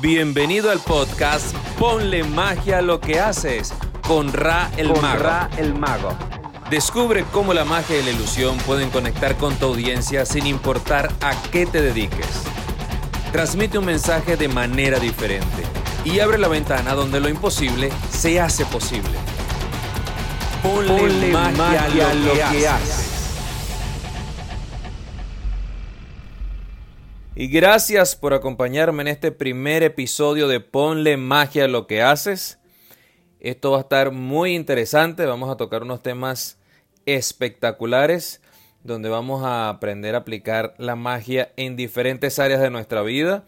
Bienvenido al podcast Ponle magia a lo que haces con Ra el con Mago. Ra el Mago. Descubre cómo la magia y la ilusión pueden conectar con tu audiencia sin importar a qué te dediques. Transmite un mensaje de manera diferente y abre la ventana donde lo imposible se hace posible. Ponle, Ponle magia, a lo que, haces. Y gracias por acompañarme en este primer episodio de Ponle magia a lo que haces. Esto va a estar muy interesante. Vamos a tocar unos temas espectaculares donde vamos a aprender a aplicar la magia en diferentes áreas de nuestra vida.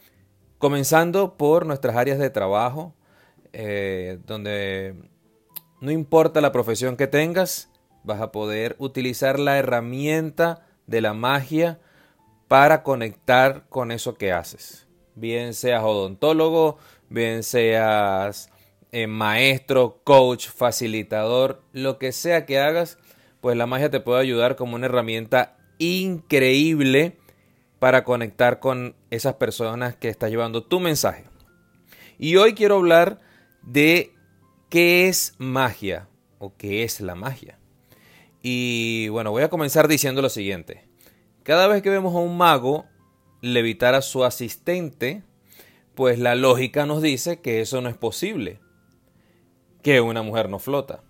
Comenzando por nuestras áreas de trabajo, eh, donde no importa la profesión que tengas, vas a poder utilizar la herramienta de la magia para conectar con eso que haces. Bien seas odontólogo, bien seas eh, maestro, coach, facilitador, lo que sea que hagas, pues la magia te puede ayudar como una herramienta increíble para conectar con esas personas que estás llevando tu mensaje. Y hoy quiero hablar de qué es magia o qué es la magia. Y bueno, voy a comenzar diciendo lo siguiente. Cada vez que vemos a un mago levitar a su asistente, pues la lógica nos dice que eso no es posible, que una mujer no flota.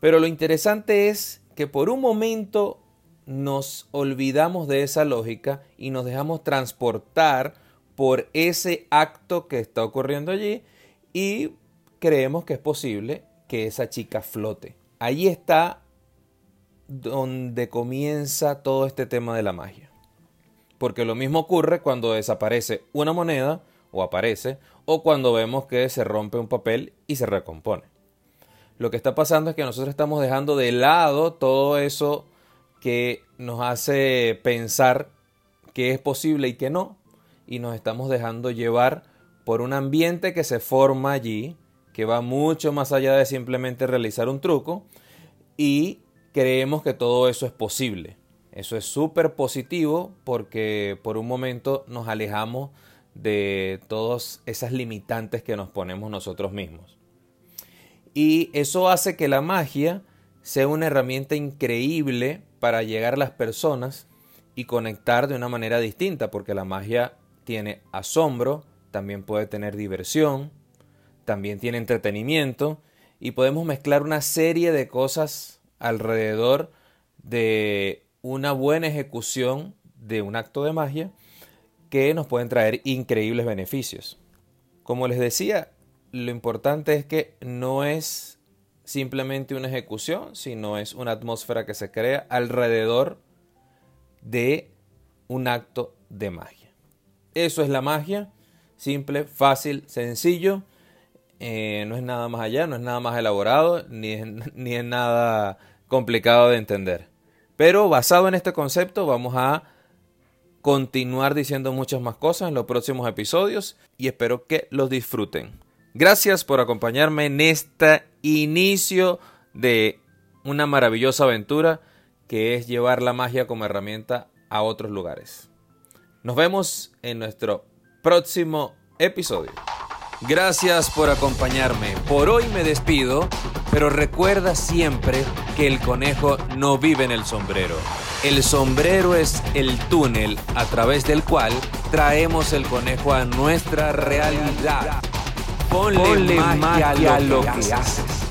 Pero lo interesante es que por un momento nos olvidamos de esa lógica y nos dejamos transportar por ese acto que está ocurriendo allí y creemos que es posible que esa chica flote. Ahí está donde comienza todo este tema de la magia. Porque lo mismo ocurre cuando desaparece una moneda o aparece o cuando vemos que se rompe un papel y se recompone. Lo que está pasando es que nosotros estamos dejando de lado todo eso que nos hace pensar que es posible y que no y nos estamos dejando llevar por un ambiente que se forma allí, que va mucho más allá de simplemente realizar un truco y creemos que todo eso es posible. Eso es súper positivo porque por un momento nos alejamos de todas esas limitantes que nos ponemos nosotros mismos. Y eso hace que la magia sea una herramienta increíble para llegar a las personas y conectar de una manera distinta, porque la magia tiene asombro, también puede tener diversión, también tiene entretenimiento y podemos mezclar una serie de cosas alrededor de una buena ejecución de un acto de magia que nos pueden traer increíbles beneficios. Como les decía, lo importante es que no es simplemente una ejecución, sino es una atmósfera que se crea alrededor de un acto de magia. Eso es la magia, simple, fácil, sencillo, eh, no es nada más allá, no es nada más elaborado, ni es, ni es nada complicado de entender. Pero basado en este concepto vamos a continuar diciendo muchas más cosas en los próximos episodios y espero que los disfruten. Gracias por acompañarme en este inicio de una maravillosa aventura que es llevar la magia como herramienta a otros lugares. Nos vemos en nuestro próximo episodio. Gracias por acompañarme. Por hoy me despido, pero recuerda siempre que el conejo no vive en el sombrero. El sombrero es el túnel a través del cual traemos el conejo a nuestra realidad. Ponle, Ponle magia, magia a lo que haces.